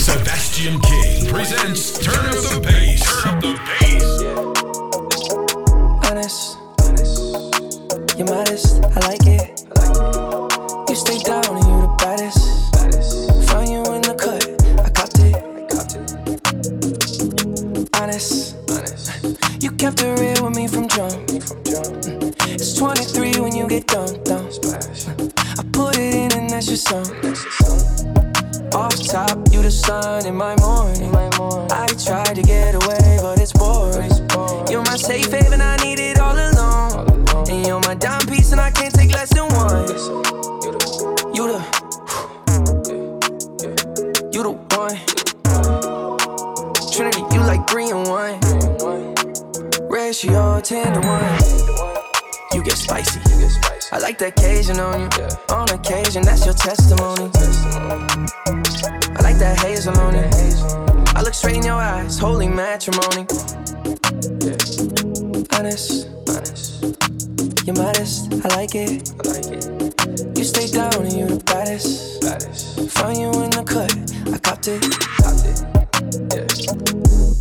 Sebastian King presents Turn Up the Bass. Turn Up the Bass. Honest, you're modest, I like on occasion, that's your testimony. I like that hazel on it. I look straight in your eyes, holy matrimony. Honest, honest. You're modest, I like it. You stay down and you the baddest. Found you in the cut, I copped it.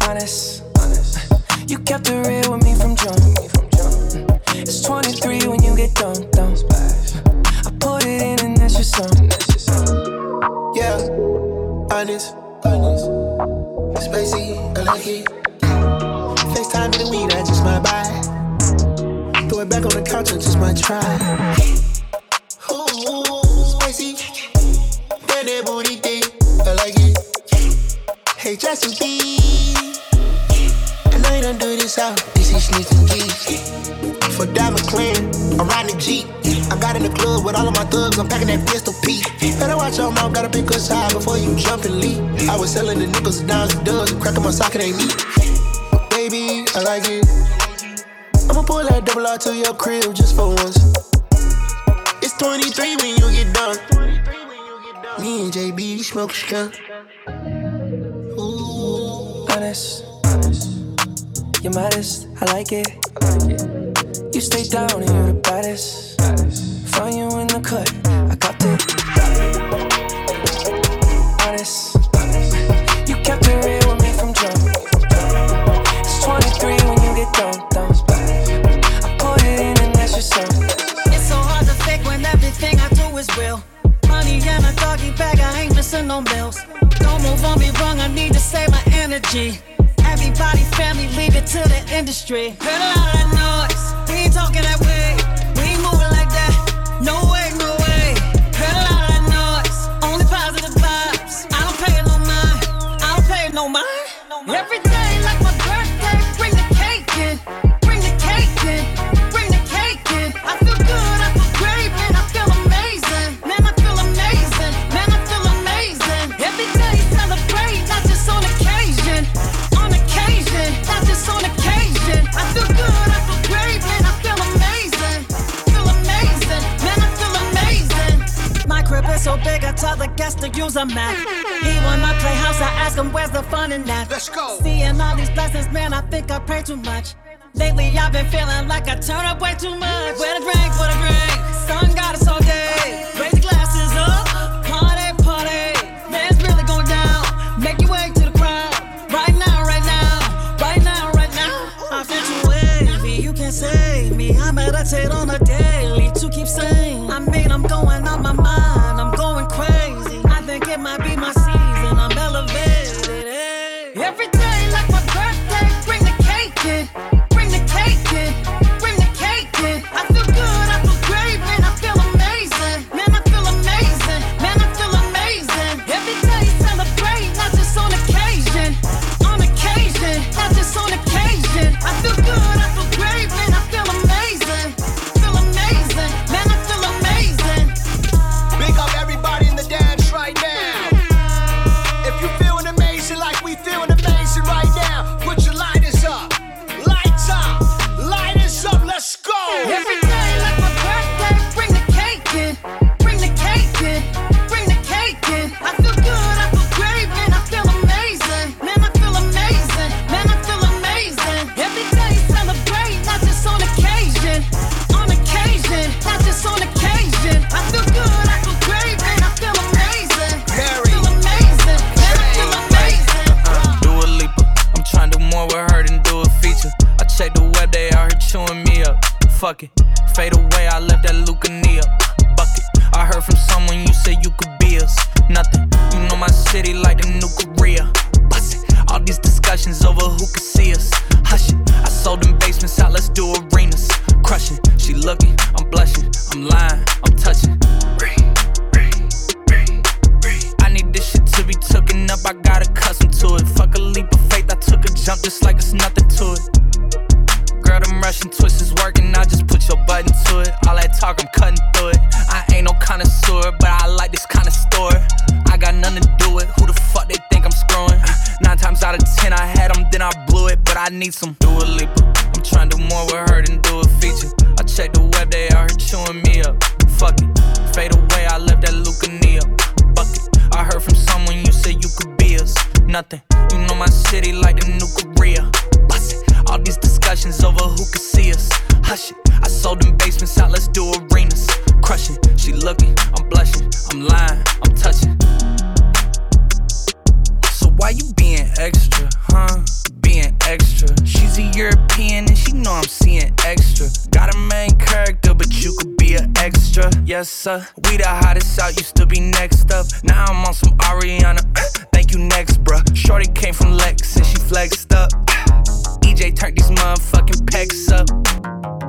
Honest, honest. You kept it real with me from jump. It's 23 when you get dumped down. I put it in and that's your song. Yeah, honest, honest. Spacey, I like it. FaceTime in the weed, I just might buy. Throw it back on the couch, I just might try. Ooh, spicy. That booty thing, I like it. Hey, B. I don't do this out. This is and G. For Diamond Clan, I'm riding a Jeep. I got in the club with all of my thugs, I'm packing that pistol P. Better watch your mouth, gotta pick us high before you jump and leave. I was selling the nickels, dimes, and dubs, and cracking my socket ain't me. Baby, I like it. I'ma pull that double R to your crib just for once. It's 23 when you get done. Me and JB smoke skunk. Ooh. honest. You're modest, I like it. You stay down and you're the baddest. Found you in the cut, I copped it. Honest, you kept it real with me from jump. It's 23 when you get dumped down. I put it in and that's your song. It's so hard to fake when everything I do is real. Money in a doggy bag, I ain't missing no bills. Don't move on me wrong, I need to save my energy. Family, leave it to the industry. Heard a lot of that noise, we ain't talking that way. Tell to use a Mac. He want my playhouse, I ask him where's the fun in that. Let's go. Seeing all these blessings, man, I think I pray too much. Lately, I've been feeling like I turn up way too much. Where the drink, for the drink? Sun need some sir. We the hottest out, used to be next up. Now I'm on some Ariana. Uh, thank you, next, bruh. Shorty came from Lex and she flexed up. EJ turned these motherfucking pecs up.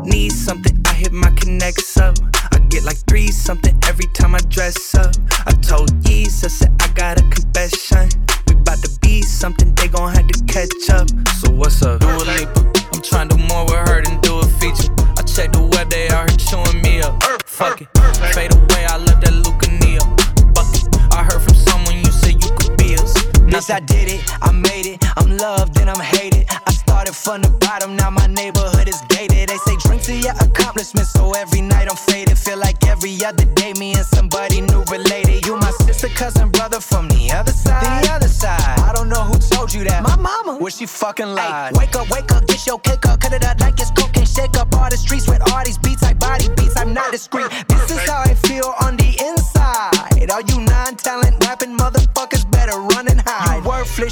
Need something, I hit my connects up. I get like three something every time I dress up. I told I said I got a confession. We bout to be something, they gon' have to catch up. So what's up? Dua Lipa. I'm trying to do more with her than do a feature. I check the web, they out here chewing me up. Fuck it. Fade away, I left that Lucania bucket. I heard from someone you said you could be us. Yes, I did it, I made it. I'm loved and I'm hated. I started from the bottom, now my neighborhood is gated. They say drink to your accomplishments, so every night I'm faded. Feel like every other day, me and somebody new related. You my sister, cousin, brother from the other side. The other side. I don't know who told you that. My mama. Well, she fucking lied. wake up, wake up, get your cake up, cut it up like it's cocaine. Shake up all the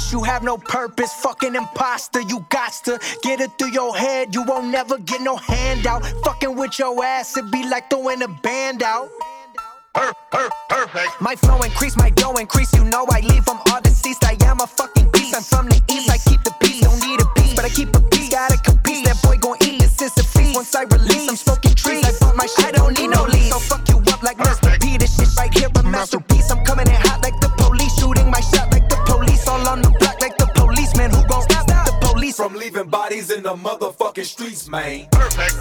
worthless, you have no purpose. Fucking imposter, you got to get it through your head. You won't never get no handout. Fucking with your ass, it be like throwing a band out. Perfect. My flow increase, my dough increase. You know I leave from all deceased. I am a fucking beast. I'm from the east. I keep the peace. Don't need a piece, but I keep a piece. Gotta compete. That boy gon' eat this since a feast. Once I release, I'm smoking trees. I bought my shit. I don't need no lease. So fuck you up like Mr. P. This shit right here a masterpiece. From leaving bodies in the motherfucking streets, man. Perfect.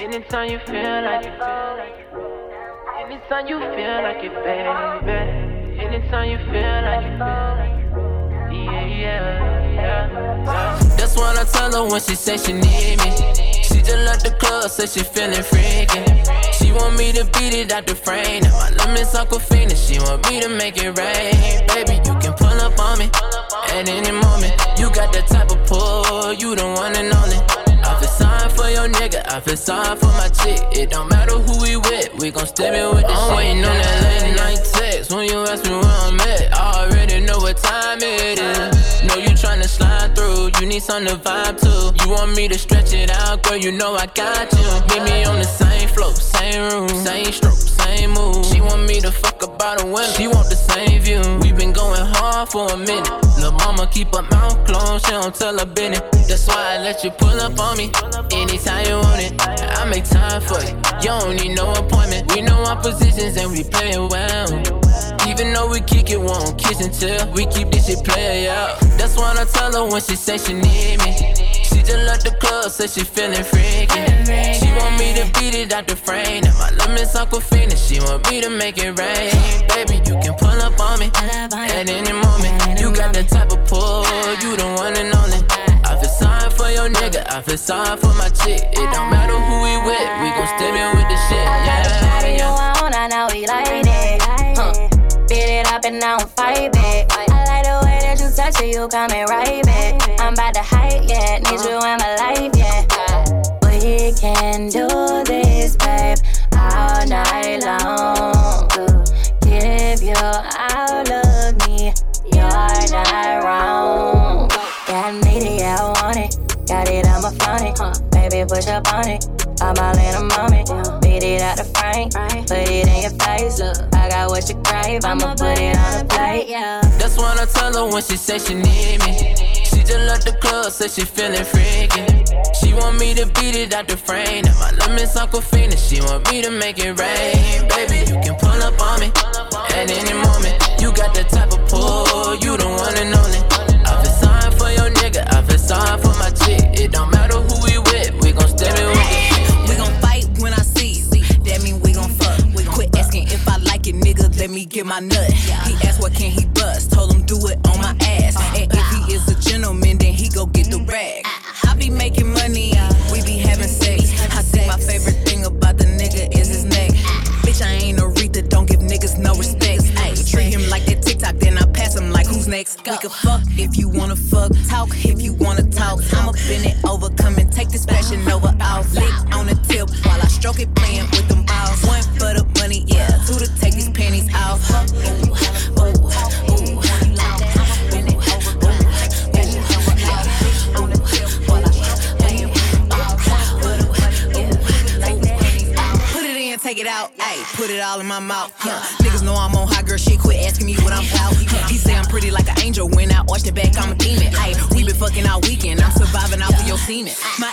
Anytime you feel like it, anytime you feel like it, baby. Anytime you feel like it, yeah, yeah, yeah. That's what I tell her when she say she need me. She just left the club, say she feeling freaky. She want me to beat it out the frame. Now my lemons Aquafina, she want me to make it rain. Baby, you can pull up on me at any moment. You got the type of pull, you the one and only. I feel sorry for your nigga, I feel sorry for my chick. It don't matter who we with, we gon' step in with the I'm waiting on that late night text when you ask me where I'm at. I already know what time it is. Know you tryna slide you need something to vibe to. You want me to stretch it out, girl, you know I got you. Meet me on the same floor, same room, same stroke, same move. She want me to fuck about a window, she want the same view. We been going hard for a minute. Lil' mama keep her mouth closed, she don't tell her business. That's why I let you pull up on me anytime you want it. I make time for you, you don't need no appointment. We know our positions and we play well. Even though we kick it, won't kiss until we keep this shit play out. That's why I tell her when she say she need me. She just left the club, say she feeling freaky. She want me to beat it out the frame. Now my lemons Aquafina, she want me to make it rain. Baby, you can pull up on me at any moment. You got the type of pull, you the one and only. I feel sorry for your nigga, I feel sorry for my chick. It don't matter who we with, we gon' step in with the shit. Yeah, yeah. I know we like up and I don't fight back. I like the way that you touch it, you coming right back. I'm about to hype, yeah. Need you in my life, yeah. We can do this, babe, all night long. Give you all of me, you're not wrong. Yeah, I need it, yeah, I want it. Got it, I'm a phonic. Baby, push up on it. I'm all in a moment. Beat it out the frame, put it in your face. Look what crave. I'ma put it on the plate. Yeah. That's what I tell her when she say she need me. She just left the club, say she feeling freaky. She want me to beat it out the frame. Now my lemons Aquafina. She want me to make it rain. Baby, you can pull up on me at any moment. You got the type of pull, you the one and only. I feel sorry for your nigga, I feel sorry for my chick. It don't matter my nut. He asked what can he bust. Told him do it on my ass. And if he is a gentleman, then he go get the rag. I be making money, in my. Huh. Niggas know I'm on high girl shit, quit asking me what I'm about. He say I'm pretty like an angel, when I arch the back, I'm a demon. Ayy, we been fucking all weekend, I'm surviving off of your semen. My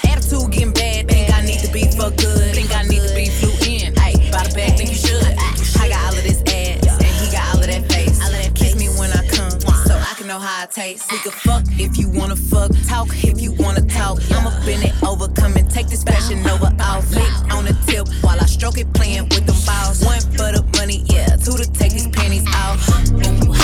If you wanna fuck, talk if you wanna talk. I'ma bend it over, come and take this fashion over off. Lick on the tip while I stroke it, playing with them balls. One for the money, yeah, two to take these panties. Ooh, ooh,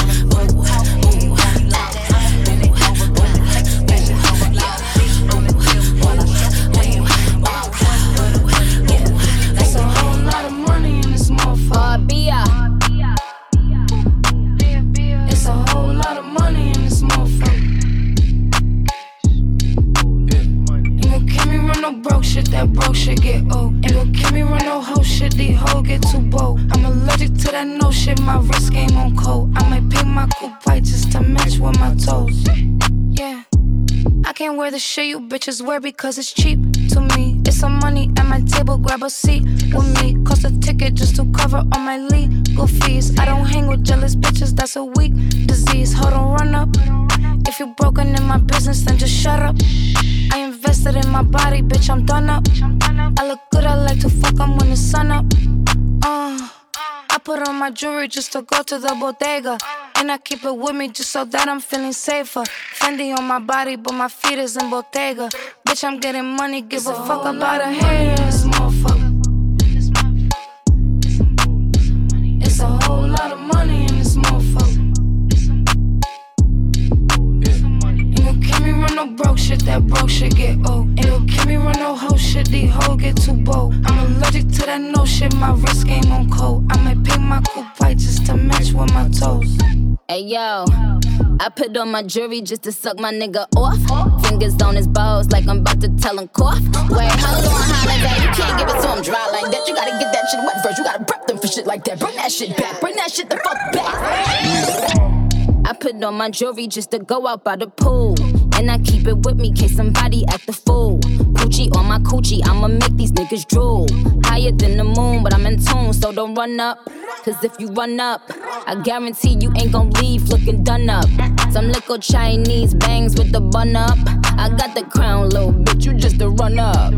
the shit you bitches wear because it's cheap to me. It's some money at my table, grab a seat with me. Cost a ticket just to cover all my legal fees. I don't hang with jealous bitches, that's a weak disease. Hold on, run up. If you're broken in my business, then just shut up. I invested in my body, bitch, I'm done up. I look good, I like to fuck 'em when the sun up. Uh. Put on my jewelry just to go to the bodega. And I keep it with me just so that I'm feeling safer. Fendi on my body, but my feet is in Bottega. Bitch, I'm getting money, give a fuck about a haters, shit, that broke shit get old. Ain't gon' keep me run no hoe shit, these hoes get too bold. I'm allergic to that no shit, my wrist game on cold. I might paint my coupe white just to match with my toes. Hey yo, I put on my jewelry just to suck my nigga off. Fingers on his balls like I'm about to tell him cough. Wait, how you gonna? You can't give it to him dry like that. You gotta get that shit wet first. You gotta prep them for shit like that. Bring that shit back. Bring that shit the fuck put on my jewelry just to go out by the pool. And I keep it with me case somebody act the fool. Poochie on my coochie, I'ma make these niggas drool. Higher than the moon, but I'm in tune, so don't run up. Cause if you run up, I guarantee you ain't gon' leave looking done up. Some little Chinese bangs with the bun up. I got the crown, little bitch, you just a run up.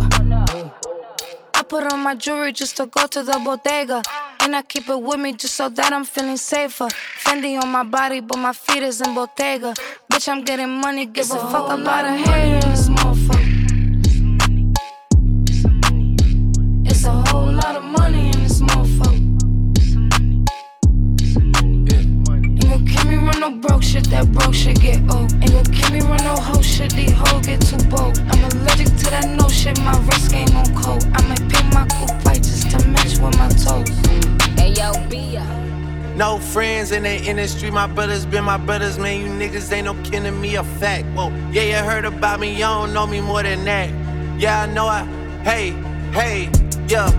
Put on my jewelry just to go to the bodega. And I keep it with me just so that I'm feeling safer. Fendi on my body, but my feet is in Bottega. Bitch, I'm getting money, give a fuck about a haters, motherfucker. It's a whole lot of money in this motherfucker. Ain't gon' keep me run no broke shit, that broke shit get old. Ain't gon' keep me run no in the industry, my brothers been my brothers, man. You niggas ain't no kin to me, a fact. Whoa, yeah, you heard about me, you don't know me more than that. Yeah, I know I, hey, hey, yeah.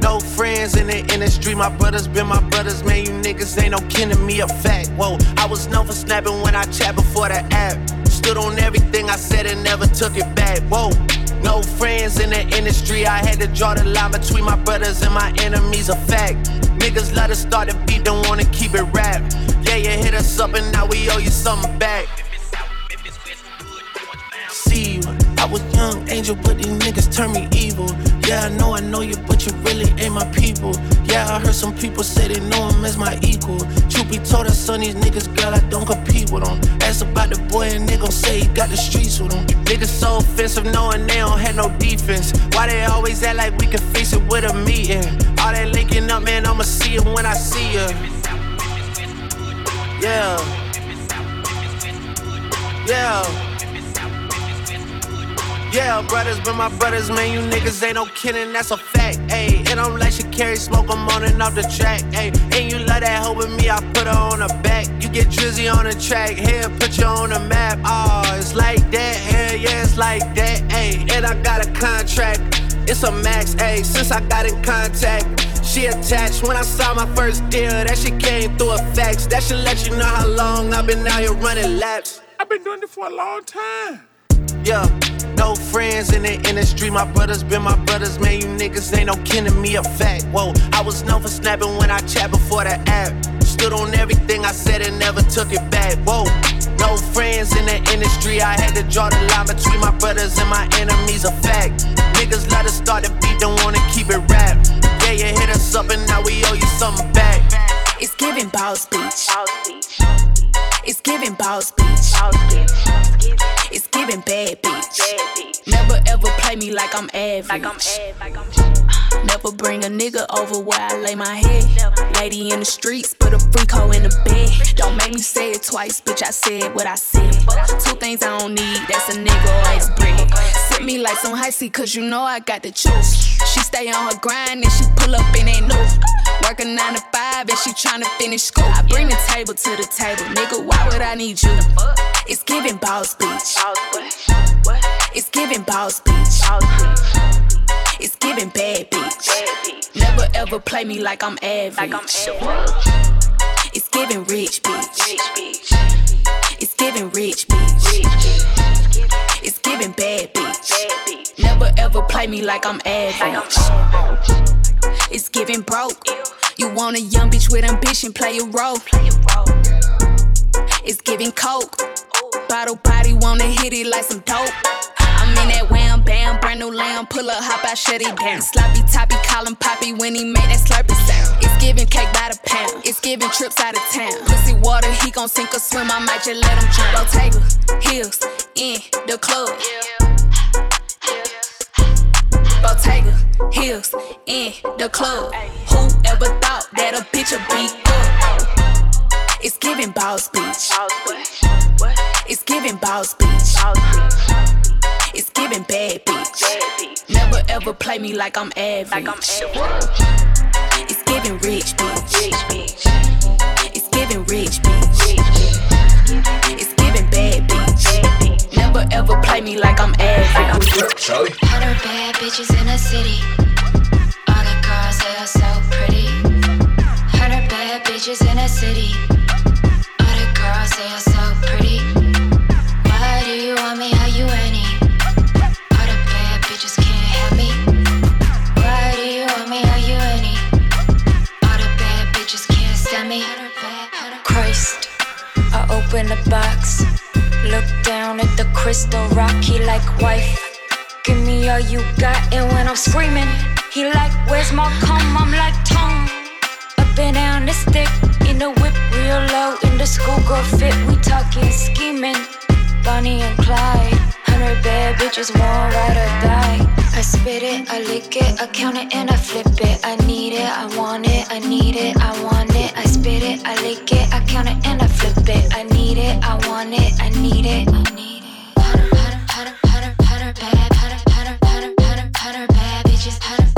No friends in the industry, my brothers been my brothers, man. You niggas ain't no kin to me, a fact. Whoa, I was known for snapping when I chat before the app. Stood on everything I said and never took it back. Whoa. No friends in the industry. I had to draw the line between my brothers and my enemies. A fact. Niggas let us start the beat, don't wanna keep it rap. Yeah, you hit us up and now we owe you something back. I was young angel, but these niggas turn me evil. Yeah, I know I know you, but you really ain't my people. Yeah, I heard some people say they know him as my equal. Truth be told, I son these niggas, girl, I don't compete with them. Ask about the boy, and they gon' say he got the streets with him. Niggas so offensive, knowing they don't have no defense. Why they always act like we can fix it with a meeting? All that linking up, man, I'ma see it when I see ya. Yeah. Yeah. Yeah, brothers been my brothers, man. You niggas ain't no kidding, that's a fact. Ayy, and I'm like she carry smoke, I'm on and off the track. Ayy, and you love that hoe with me, I put her on the back. You get drizzy on the track, here, put you on the map. Oh, it's like that, hell yeah, it's like that. Ayy, and I got a contract, it's a max. Ayy, since I got in contact. She attached when I saw my first deal. That shit came through a fax. That should let you know how long I've been out here running laps. I've been doing it for a long time. Yeah, no friends in the industry. My brothers been my brothers, man. You niggas ain't no kin to me, a fact. Whoa, I was known for snapping when I chat before the app. Stood on everything I said and never took it back. Whoa, no friends in the industry. I had to draw the line between my brothers and my enemies, a fact. Niggas let us start the beat, don't wanna keep it rap. Yeah, you hit us up and now we owe you something back. It's giving boss beach. It's giving boss beach. It's giving bad bitch. Never ever play me like I'm average. like I'm average. Never bring a nigga over where I lay my head. Lady in the streets, put a freak hoe in the bed. Don't make me say it twice, bitch. I said what I said. Two things I don't need, that's a nigga or his bread. Sip me like some high cause you know I got the juice. She stay on her grind and she pull up in ain't new. Working nine to five and she tryna finish school. I bring the table to the table, nigga. Why would I need you? It's giving boss beach. It's giving boss beach. It's giving bad bitch. Never ever play me like I'm average. It's giving rich bitch. It's giving rich bitch. It's giving bad bitch. Never ever play me like I'm average. It's giving broke. You want a young bitch with ambition, play a role. It's giving coke. Bottle body wanna hit it like some dope. I'm in that wham bam, brand new lamb, pull up, hop out, shut it down. Sloppy toppy, call him poppy when he make that slurpy sound. It's giving cake by the pound, it's giving trips out of town. Pussy water, he gon' sink or swim, I might just let him drown. Bottega, heels, in the club. Bottega, heels, in the club. Whoever thought that a bitch would be up? It's giving boss beach. It's giving boss beach. It's giving bad bitch. Never ever play me like I'm average. It's giving rich bitch. It's giving rich bitch. It's giving bad bitch. Never ever play me like I'm average. Charlie. Hundred bad bitches in the city. All the girls they are so pretty. Hundred bad bitches in the city. All the girls they are so pretty. Box. Look down at the crystal rocky like wife. Give me all you got, and when I'm screaming, he like, Where's my cum? I'm like, tongue. Up and down the stick, in the whip, real low, in the schoolgirl fit. We talking scheming, Bonnie and Clyde. Hundred bad bitches, one ride or die. I spit it, I lick it, I count it, and I flip it. I need it, I want it, I need it, I want it. I spit it, I lick it, I count it, and I flip it. I need it, I want it, I need it, I need it. Hundred, hundred, hundred, hundred, hundred bad, hundred, hundred, hundred, hundred, hundred bad bitches. Hundred,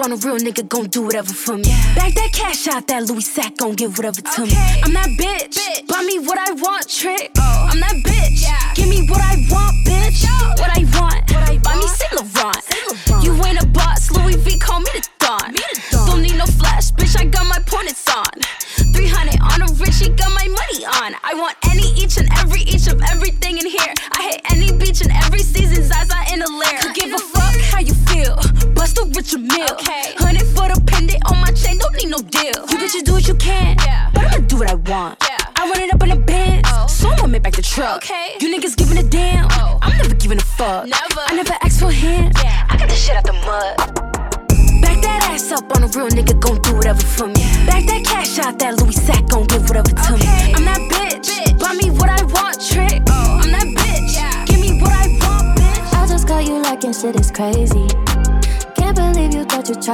on a real nigga, gon' do whatever for me. Back that cash out, that Louis sack gon' give whatever to me. I'm that bitch. Buy me what I want, trick.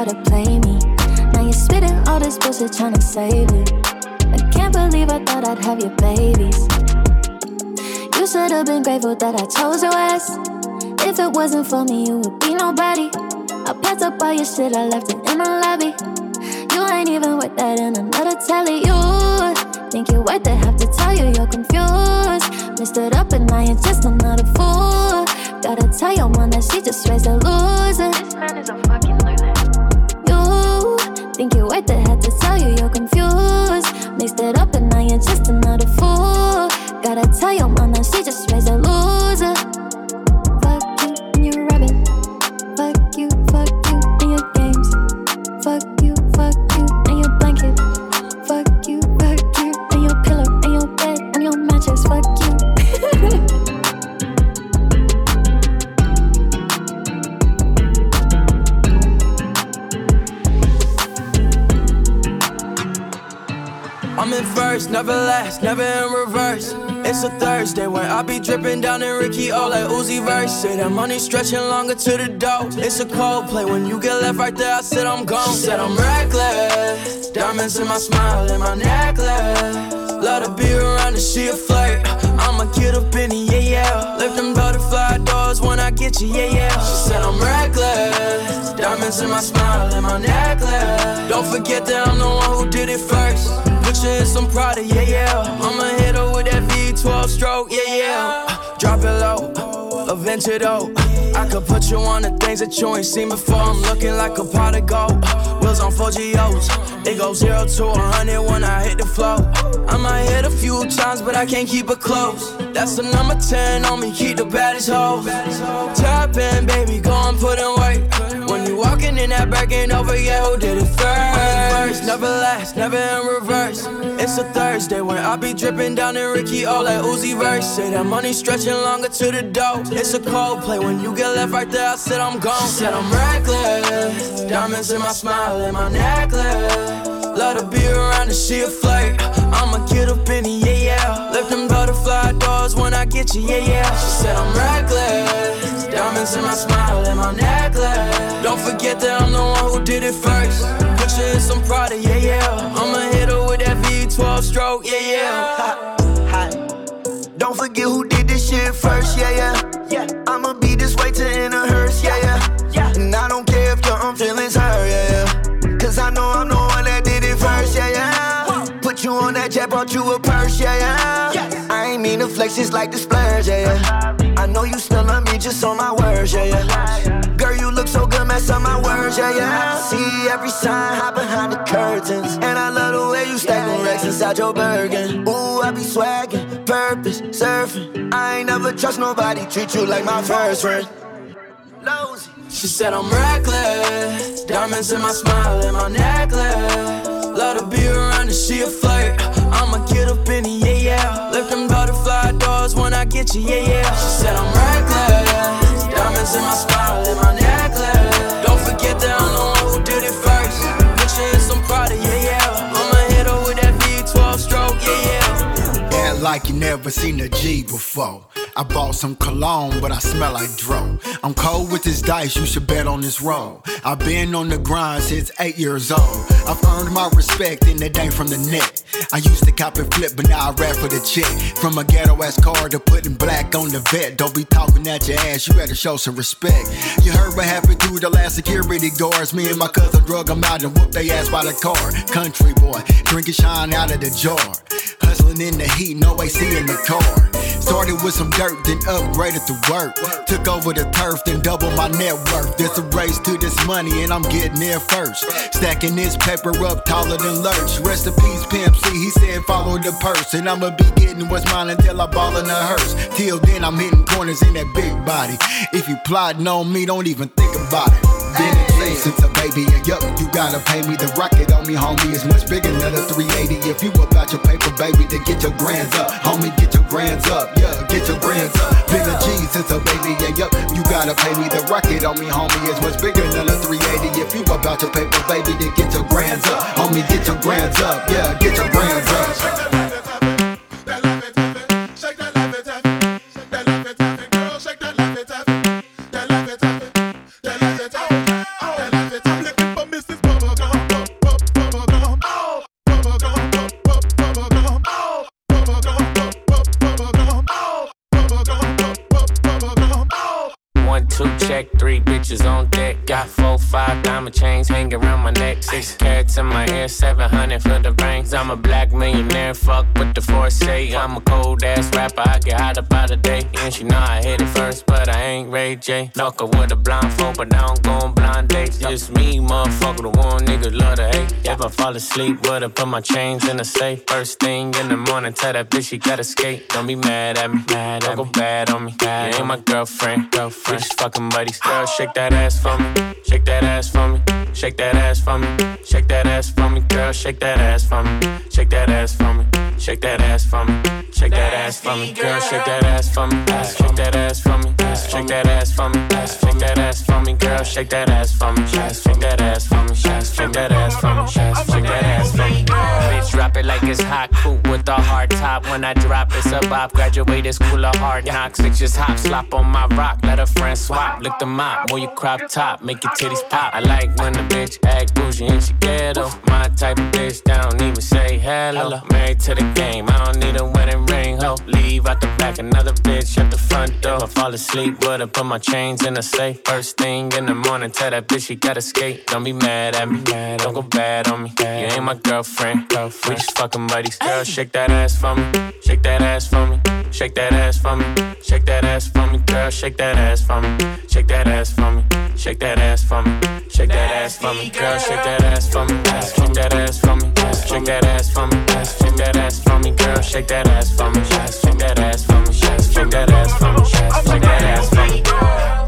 Tried to play me. Now you're spitting all this bullshit trying to save it. I can't believe I thought I'd have your babies. You should have been grateful that I chose your ass. If it wasn't for me, you would be nobody. I packed up all your shit, I left it in the lobby. You ain't even worth that in another telly. You think you're worth it, have to tell you you're confused. Messed it up and now you're just another fool. Gotta tell your mom that she just raised a loser. This man is a fucking think you're worth it, had to tell you you're confused. Mixed it up and now you're just another I'm in first, never last, never in reverse. It's a Thursday when I be dripping down in Ricky O like Uzi Vert. Say that money stretching longer to the dough. It's a cold play when you get left right there. I said I'm gone. She said I'm reckless. Diamonds in my smile and my necklace. Love to be around and she a flirt. I'ma get up in it, yeah, yeah. Lift them butterfly doors when I get you, yeah, yeah. She said I'm reckless. Diamonds in my smile and my necklace. Don't forget that I'm the one who did it first. You in some Prada, yeah, yeah. I'ma hit her with that V12 stroke, yeah, yeah. Drop it low, a venture though. I could put you on the things that you ain't seen before. I'm looking like a pot of gold. Wheels on 4 GOs. It goes zero to a hundred when I hit the flow. I might hit a few times, but I can't keep it close. That's the number 10 on me, keep the baddest hoe. Tap baby, go and put in. Walking in that Birkin over, yeah, who did it first? Never last, never in reverse. It's a Thursday when I be dripping down in Ricky O like Uzi Vert. Say that money stretching longer to the dough. It's a cold play when you get left right there. I said I'm gone. She Said I'm reckless. Diamonds in my smile and my necklace. Love to be around and she a flirt. I'ma get up in it, yeah, yeah. Lift them butterfly doors when I get you, yeah, yeah. She said I'm reckless. Diamonds in my smile and my necklace. Don't forget that I'm the one who did it first. Put you in some Prada, yeah, yeah. I'ma hit her with that V12 stroke, yeah, yeah. Don't forget who did this shit first, yeah, yeah. Yeah. I'ma be this way to in a you on that jet, brought you a purse, yeah, yeah. I ain't mean to flex, just like the splurge, yeah, yeah. I know you still love me just on my words, yeah, yeah. Girl, you look so good, mess up my words, yeah, yeah. See every sign, hide behind the curtains. And I love the way you stack them racks inside your Birkin. Ooh, I be swaggin', purpose, surfing. I ain't never trust nobody, treat you like my first friend. Losey. She said I'm reckless. Diamonds in my smile and my necklace. Love to be around and she a flirt. I'ma get up in it, yeah, yeah. Lift them butterfly doors when I get you, yeah, yeah. She said I'm reckless. Diamonds in my smile and my necklace. Don't forget that I'm the one like you never seen a G before. I bought some cologne, but I smell like dro. I'm cold with this dice, you should bet on this roll. I've been on the grind since eight years old. I've earned my respect, and it ain't from the net. I used to cop and flip, but now I rap for the check. From a ghetto ass car to putting black on the vet. Don't be talking at your ass, you better show some respect. You heard what happened to the last security guards. Me and my cousin drug them out and whooped they ass by the car. Country boy, drinking shine out of the jar. Hustling in the heat, no AC in the car. Started with some dirt, then upgraded to work. Took over the turf, then doubled my net worth. There's a race to this money, and I'm getting there first. Stacking this paper up taller than Lurch. Rest in peace, Pimp C. He said, follow the purse. And I'ma be getting what's mine until I ball in a hearse. Till then, I'm hitting corners in that big body. If you plotting on me, don't even think about it. In since a baby, and yup, you gotta pay me. The rocket on me, homie, is much bigger than a 380. If you about your paper, baby, then get your grands up. Homie, get your grands up, yeah, get your grands up. Been a G since a baby, and yup, you gotta pay me. The rocket on me, homie, is much bigger than a 380. If you about your paper, baby, then get your grands up. Homie, get your grands up, yeah, get your grands up. Knuckle with a blindfold, but now I don't go on blind dates. Just me, motherfucker, the one nigga love to hate. If I fall asleep, would I put my chains in the safe? First thing in the morning, tell that bitch she gotta skate. Don't be mad at me, mad don't go bad on me. You ain't my girlfriend, girlfriend. We just fucking buddies. Girl, shake that ass for me, shake that ass for me, shake that ass for me, shake that ass for me, girl, shake that ass for me, shake that ass for me, shake that ass for me, shake that ass for me, girl, shake that ass for me, shake that ass for me, shake that ass for me, shake that ass for me, girl, shake that ass for me, shake that ass for me, shake that ass for me, shake that ass for me, bitch, drop it like it's hot, cool with a hard top. When I drop, it's a bop. Graduated school of hard knocks. Six just hop, slop on my rock. Let a friend swap, lick the mop. Move your crop top, make your titties pop. I like when a bitch act bougie and she ghetto. My type of bitch that don't even say hello. Married to the game, I don't need a wedding ring. Ho, leave out the back, another bitch at the front door. If I fall asleep, would I put my chains in the safe? First thing in the morning, tell that bitch she gotta skate. Don't be mad at me, don't go bad on me. You ain't my girlfriend, we just fucking buddies. Girl, shake that ass for me, shake that ass for me, shake that ass for me, shake that ass for me, girl, shake that ass for me, shake that ass for me, shake that ass for me, shake that ass for me, girl, shake that ass for me, shake that ass for me, shake that ass for me, shake that ass for me, girl, shake that ass for me, shake that ass for me, shake that ass for me, shake that ass for me.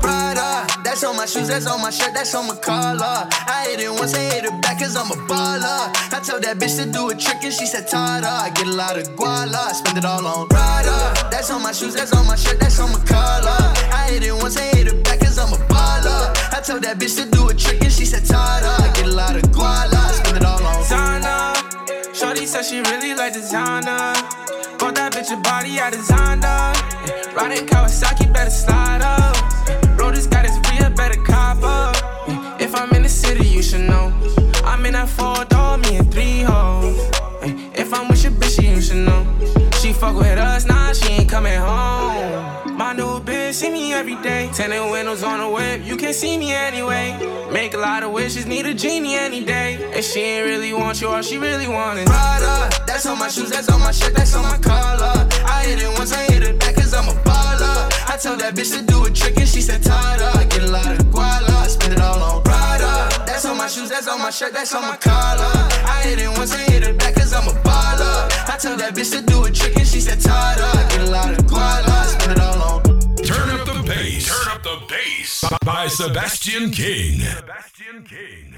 That's on my shoes, that's on my shirt, that's on my collar. I hit it once, I hit it back, cause I'm a baller. I told that bitch to do a trick and she said, Tada. I get a lot of guala, spend it all on Prada. That's on my shoes, that's on my shirt, that's on my collar. I hit it once, I hit it back, cause I'm a baller. I told that bitch to do a trick and she said, Tada. I get a lot of guala, spend it all on Zana. Shorty said she really like designer. Bought that bitch a body I designed her. Riding Kawasaki, better slide up. See me every day. Tinted windows on the whip, you can't see me anyway. Make a lot of wishes, need a genie any day. And she ain't really want you, all she really want is Prada, that's on my shoes, that's on my shirt, that's on my collar. I hit it once, I hit it back, cause I'm a baller. I told that bitch to do a trick and she said, Tada. I get a lot of guala, spend it all on Prada. That's on my shoes, that's on my shirt, that's on my collar. I hit it once, I hit it back, cause I'm a baller. I told that bitch to do a trick and she said, Tada. I get a lot of guala, spend it all up the bass. By Sebastian King. Sebastian King.